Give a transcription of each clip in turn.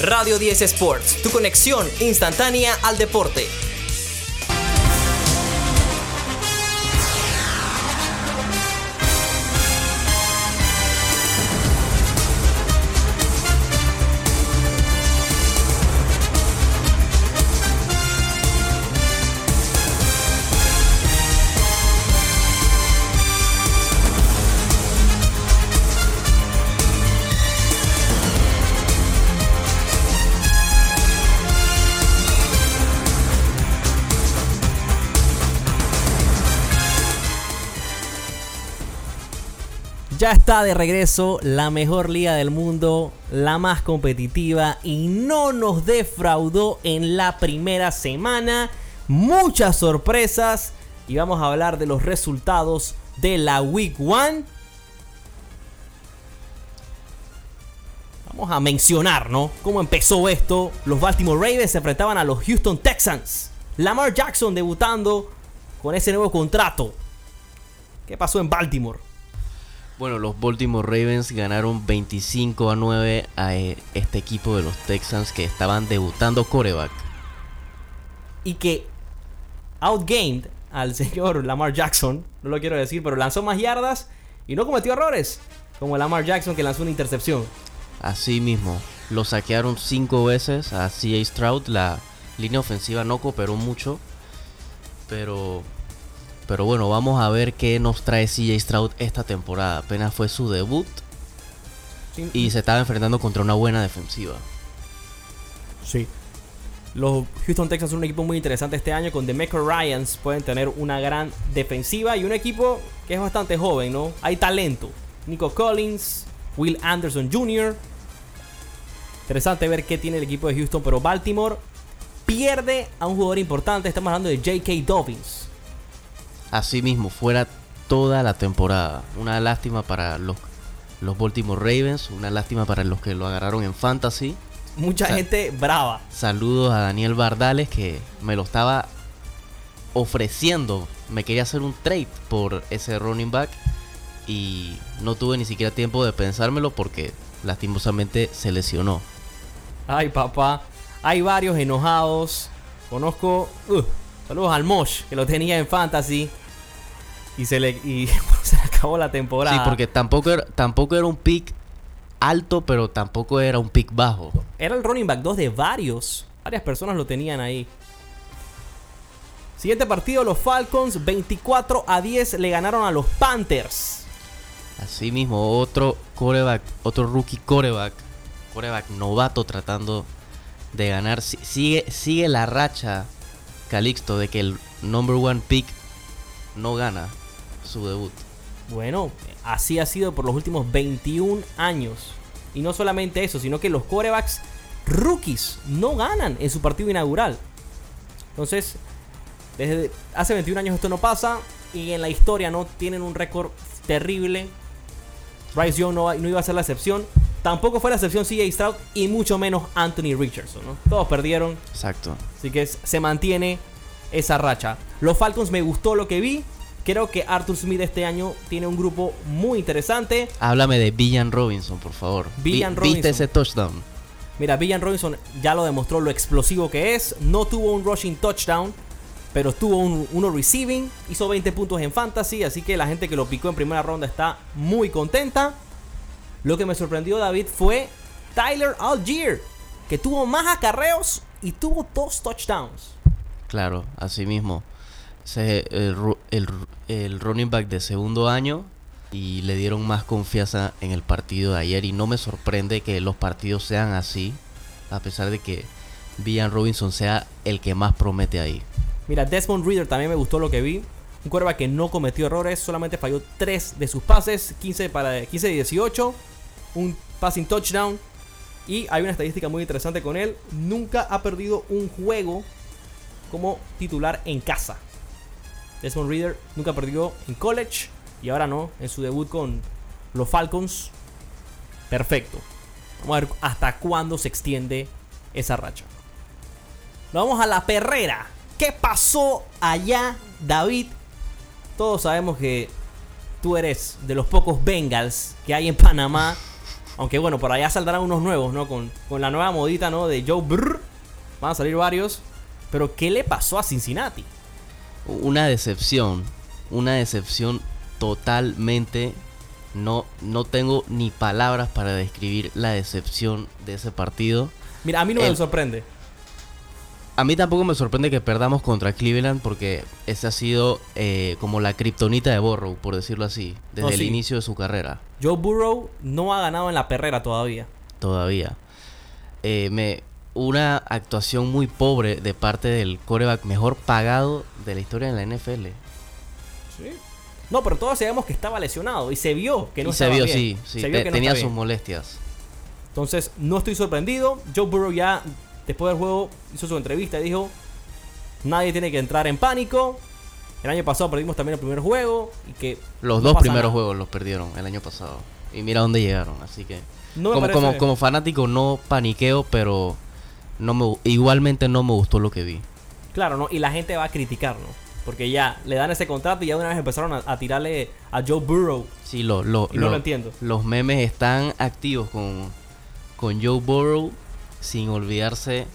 Radio 10 Sports, tu conexión instantánea al deporte. Ya está de regreso la mejor liga del mundo, la más competitiva y no nos defraudó en la primera semana. Muchas sorpresas y vamos a hablar de los resultados de la Week 1. Vamos a mencionar, ¿no? Cómo empezó esto. Los Baltimore Ravens se enfrentaban a los Houston Texans. Lamar Jackson debutando con ese nuevo contrato. ¿Qué pasó en Baltimore? Bueno, los Baltimore Ravens ganaron 25 a 9 a eh, este equipo de los Texans que estaban debutando coreback. Y que outgamed al señor Lamar Jackson, no lo quiero decir, pero lanzó más yardas y no cometió errores, como Lamar Jackson que lanzó una intercepción. Así mismo, lo saquearon 5 veces a CA Stroud, la línea ofensiva no cooperó mucho, pero pero bueno, vamos a ver qué nos trae CJ Stroud esta temporada. Apenas fue su debut. Y se estaba enfrentando contra una buena defensiva. Sí. Los Houston Texans son un equipo muy interesante este año. Con The Ryans pueden tener una gran defensiva y un equipo que es bastante joven, ¿no? Hay talento. Nico Collins, Will Anderson Jr. Interesante ver qué tiene el equipo de Houston, pero Baltimore pierde a un jugador importante. Estamos hablando de J.K. Dobbins así mismo fuera toda la temporada. Una lástima para los, los Baltimore Ravens, una lástima para los que lo agarraron en fantasy. Mucha gente brava. Saludos a Daniel Bardales que me lo estaba ofreciendo. Me quería hacer un trade por ese running back y no tuve ni siquiera tiempo de pensármelo porque lastimosamente se lesionó. Ay, papá. Hay varios enojados. Conozco. Uh, Saludos al Mosh, que lo tenía en Fantasy. Y se le, y se acabó la temporada. Sí, porque tampoco era, tampoco era un pick alto, pero tampoco era un pick bajo. Era el running back 2 de varios. Varias personas lo tenían ahí. Siguiente partido, los Falcons 24 a 10 le ganaron a los Panthers. Así mismo, otro coreback, otro rookie coreback, coreback novato tratando de ganar. Sigue, sigue la racha Calixto de que el number one pick no gana su debut. Bueno, así ha sido por los últimos 21 años. Y no solamente eso, sino que los corebacks rookies no ganan en su partido inaugural. Entonces, desde hace 21 años esto no pasa. Y en la historia no tienen un récord terrible. Bryce Young no, no, iba a ser la excepción. Tampoco fue la excepción CJ Stroud y mucho menos Anthony Richardson. Todos perdieron. Exacto. Así que se mantiene esa racha. Los Falcons me gustó lo que vi. Creo que Arthur Smith este año tiene un grupo muy interesante. Háblame de Villan Robinson, por favor. Villan Robinson. ¿Viste ese touchdown? Mira, Villan Robinson ya lo demostró lo explosivo que es. No tuvo un rushing touchdown, pero tuvo un, uno receiving. Hizo 20 puntos en fantasy, así que la gente que lo picó en primera ronda está muy contenta. Lo que me sorprendió, David, fue Tyler Algier, que tuvo más acarreos y tuvo dos touchdowns. Claro, así mismo. El, el, running back de segundo año y le dieron más confianza en el partido de ayer y no me sorprende que los partidos sean así, a pesar de que Villan Robinson sea el que más promete ahí. Mira, Desmond Reader también me gustó lo que vi. Un quarterback que no cometió errores, solamente falló 3 de sus pases, 15 para 15 de 18, un passing touchdown. Y hay una estadística muy interesante con él. Nunca ha perdido un juego como titular en casa. Desmond Reader nunca perdió en college y ahora no, en su debut con los Falcons. Perfecto. Vamos a ver hasta cuándo se extiende esa racha. vamos a la perrera. ¿Qué pasó allá, David? Todos sabemos que tú eres de los pocos Bengals que hay en Panamá. Aunque bueno, por allá saldrán unos nuevos, ¿no? Con, con la nueva modita, ¿no? De Joe Brr. Van a salir varios. Pero ¿qué le pasó a Cincinnati? Una decepción. Una decepción totalmente. No, no tengo ni palabras para describir la decepción de ese partido. Mira, a mí no me sorprende. A mí tampoco me sorprende que perdamos contra Cleveland porque ese ha sido eh, como la kriptonita de Borrow, por decirlo así, desde el sí. inicio de su carrera. Joe Burrow no ha ganado en la perrera todavía. todavía. Eh, me, una actuación muy pobre de parte del coreback mejor pagado de la historia de la NFL. No, pero todos sabemos que estaba lesionado y se vio que no y se estaba vio, bien. sí, sí, Se vio te- que no tenía sus molestias. Entonces, no estoy sorprendido. Joe Burrow ya, después del juego, hizo su entrevista y dijo: Nadie tiene que entrar en pánico. El año pasado perdimos también el primer juego y que Los no dos primeros nada. juegos los perdieron el año pasado. Y mira dónde llegaron, así que... no como, parece- como, como fanático no paniqueo, pero no me, igualmente no me gustó lo que vi. Claro, ¿no? Y la gente va a criticar, ¿no? Porque ya le dan ese contrato y ya de una vez empezaron a, a tirarle a Joe Burrow. Sí, lo, lo, Y no lo entiendo. Los memes están activos con, con Joe Burrow sin olvidarse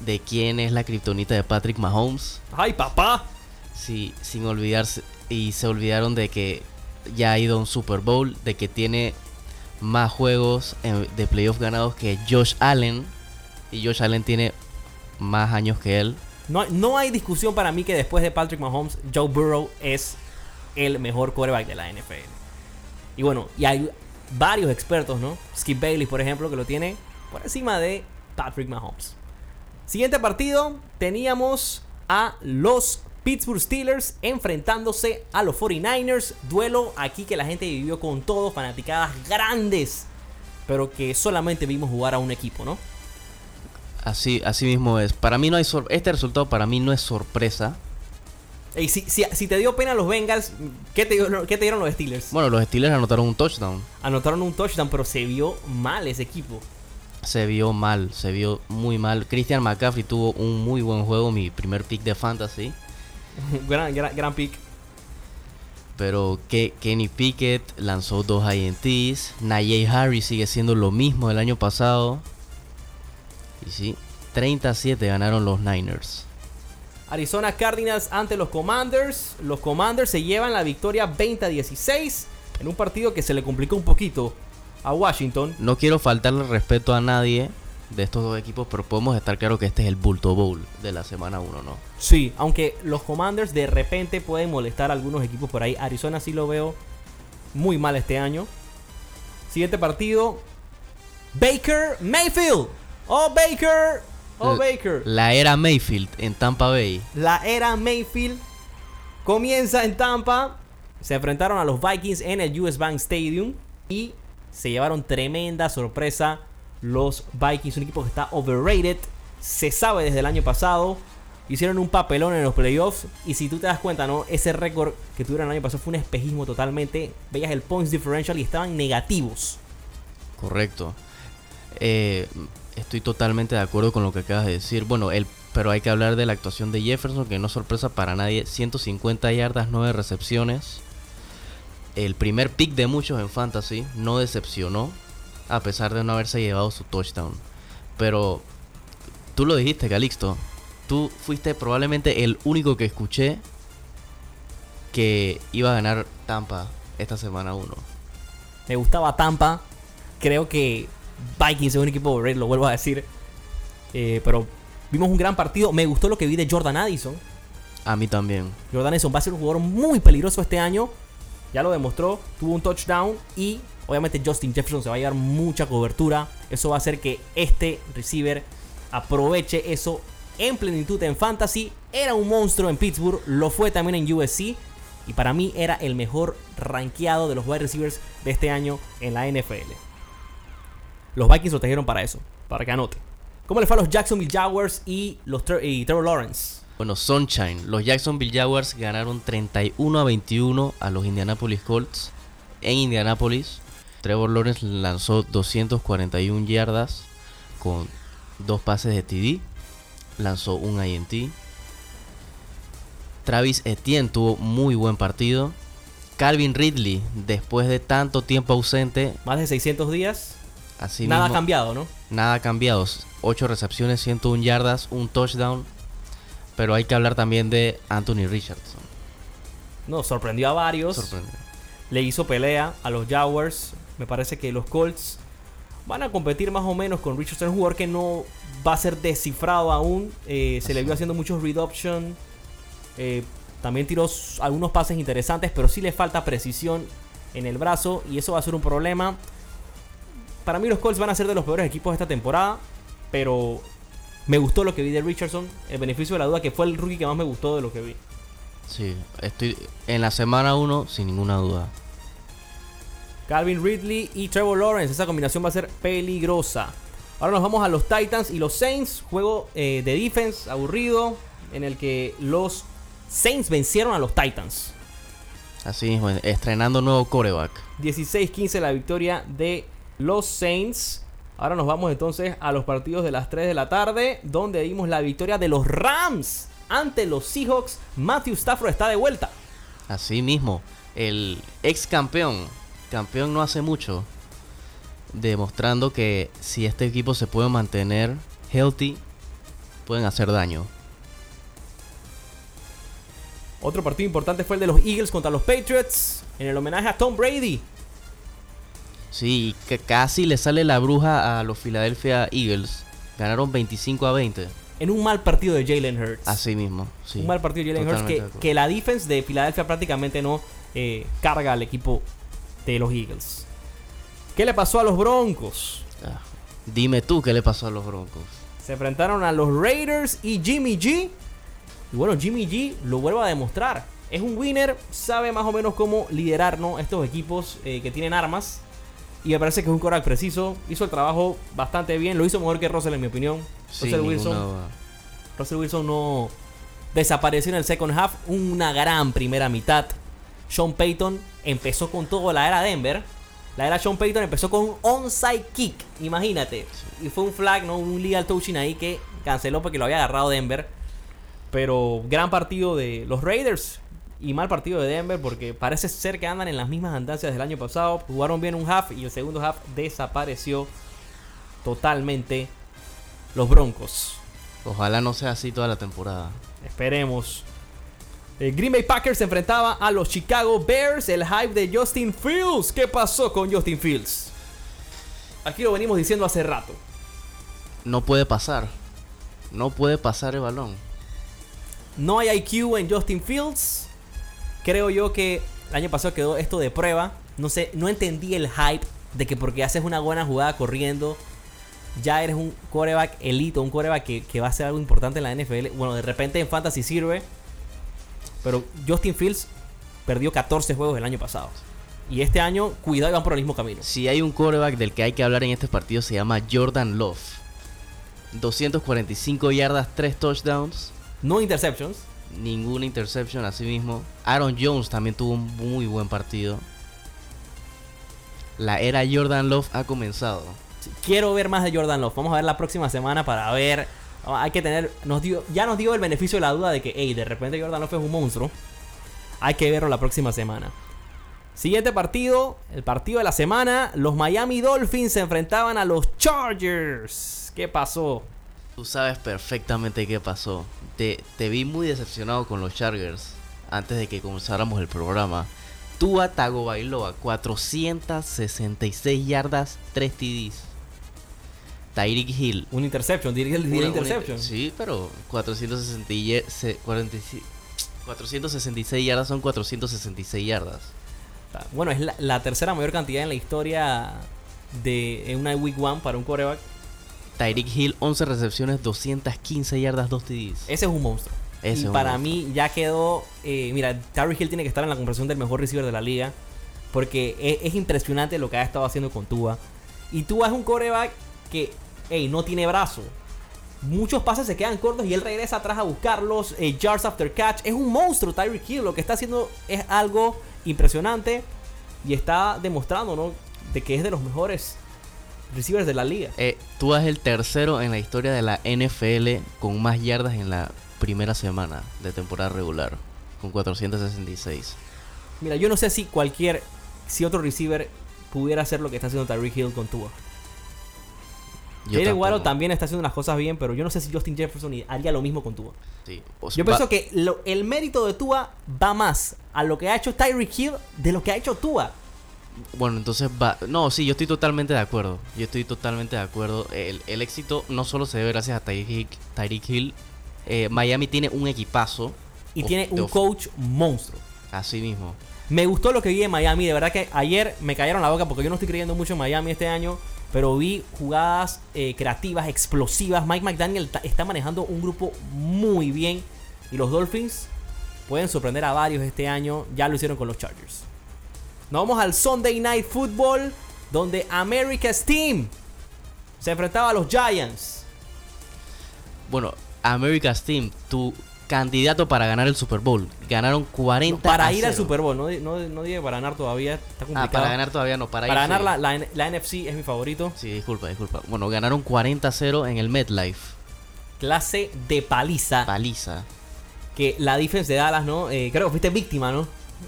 de quién es la kriptonita de Patrick Mahomes. ¡Ay, papá! Sí, sin olvidarse. Y se olvidaron de que ya ha ido a un Super Bowl, de que tiene más juegos de playoff ganados que Josh Allen. Y Josh Allen tiene más años que él. No, no hay discusión para mí que después de Patrick Mahomes, Joe Burrow es el mejor quarterback de la NFL. Y bueno, y hay varios expertos, ¿no? Skip Bailey, por ejemplo, que lo tiene por encima de Patrick Mahomes. Siguiente partido, teníamos a los Pittsburgh Steelers enfrentándose a los 49ers. Duelo aquí que la gente vivió con todo, fanaticadas grandes, pero que solamente vimos jugar a un equipo, ¿no? Así, así mismo es. Para mí no hay sor- este resultado para mí no es sorpresa. Y si, si, si te dio pena los Bengals, ¿qué te, dio- qué te dieron los Steelers? Bueno, los Steelers anotaron un touchdown. Anotaron un touchdown, pero se vio mal ese equipo. Se vio mal, se vio muy mal. Christian McCaffrey tuvo un muy buen juego, mi primer pick de fantasy. gran, gran, gran pick. Pero que Kenny Pickett lanzó dos INTs. Najee Harris sigue siendo lo mismo del año pasado. Y sí, 37 ganaron los Niners. Arizona Cardinals ante los Commanders. Los Commanders se llevan la victoria 20 a 16 en un partido que se le complicó un poquito a Washington. No quiero faltarle respeto a nadie de estos dos equipos, pero podemos estar claro que este es el Bulto Bowl de la semana 1, ¿no? Sí, aunque los Commanders de repente pueden molestar a algunos equipos por ahí. Arizona sí lo veo muy mal este año. Siguiente partido. Baker Mayfield. Oh, Baker. Oh, Baker. La era Mayfield en Tampa Bay. La era Mayfield comienza en Tampa. Se enfrentaron a los Vikings en el US Bank Stadium y se llevaron tremenda sorpresa los Vikings, un equipo que está overrated. Se sabe desde el año pasado. Hicieron un papelón en los playoffs. Y si tú te das cuenta, ¿no? Ese récord que tuvieron el año pasado fue un espejismo totalmente. Veías el points differential y estaban negativos. Correcto. Eh, estoy totalmente de acuerdo con lo que acabas de decir. Bueno, el, pero hay que hablar de la actuación de Jefferson, que no es sorpresa para nadie. 150 yardas, 9 recepciones. El primer pick de muchos en Fantasy no decepcionó, a pesar de no haberse llevado su touchdown. Pero tú lo dijiste, Calixto. Tú fuiste probablemente el único que escuché que iba a ganar Tampa esta semana 1. Me gustaba Tampa. Creo que Vikings es un equipo overrated, lo vuelvo a decir. Eh, pero vimos un gran partido. Me gustó lo que vi de Jordan Addison. A mí también. Jordan Addison va a ser un jugador muy peligroso este año. Ya lo demostró. Tuvo un touchdown. Y obviamente Justin Jefferson se va a llevar mucha cobertura. Eso va a hacer que este receiver aproveche eso en plenitud en fantasy. Era un monstruo en Pittsburgh. Lo fue también en USC. Y para mí era el mejor rankeado de los wide receivers de este año en la NFL. Los Vikings lo trajeron para eso. Para que anote. ¿Cómo le fue a los Jacksonville Jaguars y los y Trevor Lawrence? Bueno, Sunshine. Los Jacksonville Jaguars ganaron 31 a 21 a los Indianapolis Colts en Indianapolis. Trevor Lawrence lanzó 241 yardas con dos pases de TD. Lanzó un INT. Travis Etienne tuvo muy buen partido. Calvin Ridley, después de tanto tiempo ausente, Más de 600 días. así nada ha mismo, cambiado, ¿no? nada ha cambiado. 8 recepciones, 101 yardas, un touchdown. Pero hay que hablar también de Anthony Richardson. No, sorprendió a varios. Sorprende. le hizo pelea a los Jaguars. Me parece que los Colts van a competir más o menos con Richardson, un jugador que no va a ser descifrado aún. Eh, se le vio haciendo muchos read option. Eh, también tiró algunos pases interesantes, pero sí le falta precisión en el brazo y eso va a ser un problema. Para mí los Colts van a ser de los peores equipos de esta temporada, pero me gustó lo que vi de Richardson. El beneficio de la duda que fue el rookie que más me gustó de lo que vi. Sí, estoy en la semana 1 sin ninguna duda. Calvin Ridley y Trevor Lawrence. Esa combinación va a ser peligrosa. Ahora nos vamos a los Titans y los Saints. Juego eh, de defense aburrido en el que los Saints vencieron a los Titans. Así mismo, estrenando nuevo coreback. 16-15 la victoria de los Saints. Ahora nos vamos entonces a los partidos de las 3 de la tarde, donde vimos la victoria de los Rams ante los Seahawks. Matthew Stafford está de vuelta. Así mismo, el ex campeón, campeón no hace mucho, demostrando que si este equipo se puede mantener healthy, pueden hacer daño. Otro partido importante fue el de los Eagles contra los Patriots, en el homenaje a Tom Brady. Sí, que casi le sale la bruja a los Philadelphia Eagles. Ganaron 25 a 20. En un mal partido de Jalen Hurts. Así mismo, sí. un mal partido de Jalen Hurts que, que la defense de Filadelfia prácticamente no eh, carga al equipo de los Eagles. ¿Qué le pasó a los Broncos? Ah, Dime tú qué le pasó a los Broncos. Se enfrentaron a los Raiders y Jimmy G. Y bueno, Jimmy G lo vuelve a demostrar. Es un winner, sabe más o menos cómo liderar ¿no? estos equipos eh, que tienen armas. Y me parece que es un coreback preciso. Hizo el trabajo bastante bien. Lo hizo mejor que Russell, en mi opinión. Sin Russell Wilson duda. Russell Wilson no desapareció en el second half. Una gran primera mitad. Sean Payton empezó con todo la era Denver. La era Sean Payton empezó con un onside kick. Imagínate. Y fue un flag, ¿no? Un legal touching ahí que canceló porque lo había agarrado Denver. Pero gran partido de los Raiders. Y mal partido de Denver porque parece ser que andan en las mismas andancias del año pasado. Jugaron bien un half y el segundo half desapareció totalmente los Broncos. Ojalá no sea así toda la temporada. Esperemos. El Green Bay Packers se enfrentaba a los Chicago Bears. El hype de Justin Fields. ¿Qué pasó con Justin Fields? Aquí lo venimos diciendo hace rato. No puede pasar. No puede pasar el balón. No hay IQ en Justin Fields. Creo yo que el año pasado quedó esto de prueba. No sé, no entendí el hype de que porque haces una buena jugada corriendo, ya eres un coreback elite, un coreback que, que va a ser algo importante en la NFL. Bueno, de repente en Fantasy sirve. Pero Justin Fields perdió 14 juegos el año pasado. Y este año, cuidado, van por el mismo camino. Si hay un quarterback del que hay que hablar en este partido, se llama Jordan Love. 245 yardas, 3 touchdowns, No interceptions. Ninguna interception, así mismo. Aaron Jones también tuvo un muy buen partido. La era Jordan Love ha comenzado. Quiero ver más de Jordan Love. Vamos a ver la próxima semana para ver. Ah, Hay que tener. Nos dio, ya nos dio el beneficio de la duda de que, hey, de repente Jordan Love es un monstruo. Hay que verlo la próxima semana. Siguiente partido, el partido de la semana. Los Miami Dolphins se enfrentaban a los Chargers. ¿Qué pasó? Tú sabes perfectamente qué pasó. Te, te vi muy decepcionado con los Chargers antes de que comenzáramos el programa. Tua Tagovailoa, 466 yardas, 3 TDs. Tyreek Hill. Un interception, diría el interception. Sí, pero 460 y- se- 46 466 yardas son 466 yardas. Bueno, es la, la tercera mayor cantidad en la historia de en una Week One para un coreback. Tyreek Hill, 11 recepciones, 215 yardas, 2 TDs. Ese es un monstruo. Ese es y un para monstruo. mí ya quedó. eh, mira, Tyreek Hill tiene que estar en la conversación del mejor receiver de la liga. Porque es, es impresionante lo que ha estado haciendo con Tua. Y Tua es un coreback que ey, no tiene brazo. Muchos pases se quedan cortos y él regresa atrás a buscarlos. eh, yards after catch. Es un monstruo Tyreek Hill. Lo que está haciendo es algo impresionante. Y está demostrando, ¿no? De que es de los mejores receivers de la liga. Eh, Tua es el tercero en la historia de la NFL con más yardas en la primera semana de temporada regular, con 466. Mira, yo no sé si cualquier, si otro receiver pudiera hacer lo que está haciendo Tyreek Hill con Tua. Jalen Waddle también está haciendo las cosas bien, pero yo no sé si Justin Jefferson haría lo mismo con Tua. Sí, Yo va- pienso que lo- el mérito de Tua va más a lo que ha hecho Tyreek Hill de lo que ha hecho Tua. Bueno, entonces va. No, sí, yo estoy totalmente de acuerdo. Yo estoy totalmente de acuerdo. El, el éxito no solo se debe gracias a Tyreek Hill. Eh, Miami tiene un equipazo. Y of- tiene de un coach monstruo. Así mismo. Me gustó lo que vi en Miami. De verdad que ayer me cayeron la boca porque yo no estoy creyendo mucho en Miami este año. Pero vi jugadas eh, creativas, explosivas. Mike McDaniel está manejando un grupo muy bien. Y los Dolphins pueden sorprender a varios este año. Ya lo hicieron con los Chargers. Nos vamos al Sunday Night Football. Donde America's Team se enfrentaba a los Giants. Bueno, America's Team, tu candidato para ganar el Super Bowl. Ganaron 40 para a ir al 0. Super Bowl. No, no, no dije para ganar todavía. Está complicado. Ah, para ganar todavía no, para, Para ir, ganar sí. la, la N- la NFC es mi favorito. Sí, disculpa, disculpa. Bueno, ganaron 40 a 0 en el MetLife. Clase de paliza. Paliza. que la defense de Dallas, ¿no? Eh, creo que fuiste víctima, ¿no?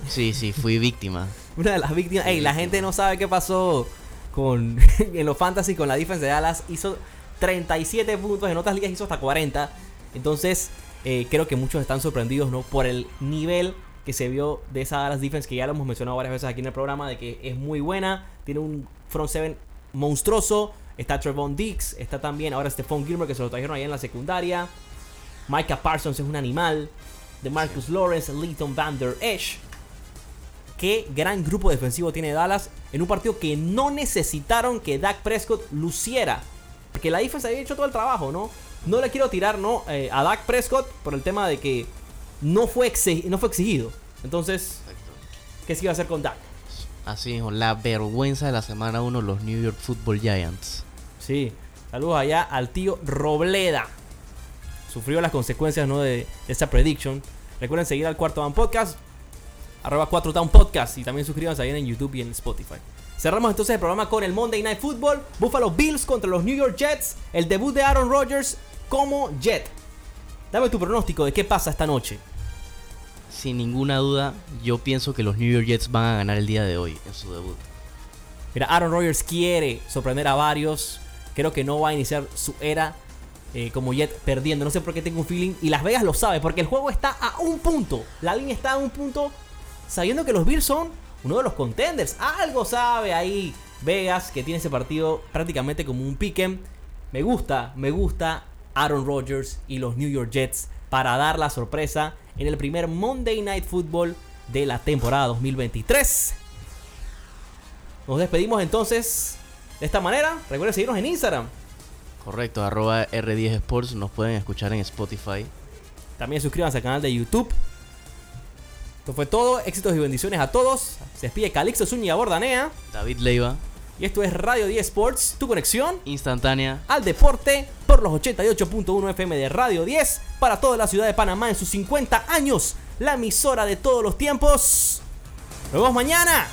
Sí, sí, fui víctima. Una de las víctimas. Ey, la gente no sabe qué pasó con en los fantasy con la defense de Dallas. Hizo 37 puntos, en otras ligas hizo hasta 40. Entonces, eh, creo que muchos están sorprendidos, ¿no? Por el nivel que se vio de esa Dallas defense, que ya lo hemos mencionado varias veces aquí en el programa, de que es muy buena. Tiene un front seven monstruoso. Está Trevon Dix, está también ahora Stephon Gilmore, que se lo trajeron ahí en la secundaria. Micah Parsons es un animal. De Marcus Lawrence, Leighton Van Der Esch. Qué gran grupo defensivo tiene Dallas en un partido que no necesitaron que Dak Prescott luciera. Porque la defensa había hecho todo el trabajo, ¿no? No le quiero tirar ¿no? Eh, a Dak Prescott por el tema de que no fue, no fue exigido. Entonces, ¿qué se iba a hacer con Dak? Así mismo, la vergüenza de la semana 1, los New York Football Giants. Sí, saludos allá al tío Robleda. Sufrió las consecuencias ¿no? de, de esa prediction. Recuerden seguir al Cuarto Down Podcast, arroba 4 Down Podcast y también suscríbanse ahí en YouTube y en Spotify. Cerramos entonces el programa con el Monday Night Football. Buffalo Bills contra los New York Jets. El debut de Aaron Rodgers como Jet. Dame tu pronóstico de qué pasa esta noche. Sin ninguna duda, yo pienso que los New York Jets van a ganar el día de hoy en su debut. Mira, Aaron Rodgers quiere sorprender a varios. Creo que no va a iniciar su era eh, como Jet perdiendo. No sé por qué tengo un feeling. Y Las Vegas lo sabe, porque el juego está a un punto. La línea está a un punto. Sabiendo que los Bills son uno de los contenders. Algo sabe ahí Vegas que tiene ese partido prácticamente como un pick'em. Me gusta, me gusta Aaron Rodgers y los New York Jets para dar la sorpresa en el primer Monday Night Football de la temporada 2023. Nos despedimos entonces de esta manera. Recuerden seguirnos en Instagram. Correcto, arroba R10 Sports, nos pueden escuchar en Spotify. También suscríbanse al canal de YouTube. Esto fue todo. Éxitos y bendiciones a todos. Se despide Calixto Zúñiga Bordanea. David Leiva, Y esto es Radio 10 Sports, tu conexión instantánea. al deporte por los 88.1 FM de Radio 10 para toda la ciudad de Panamá en sus 50 años. La emisora de todos los tiempos. Nos vemos mañana.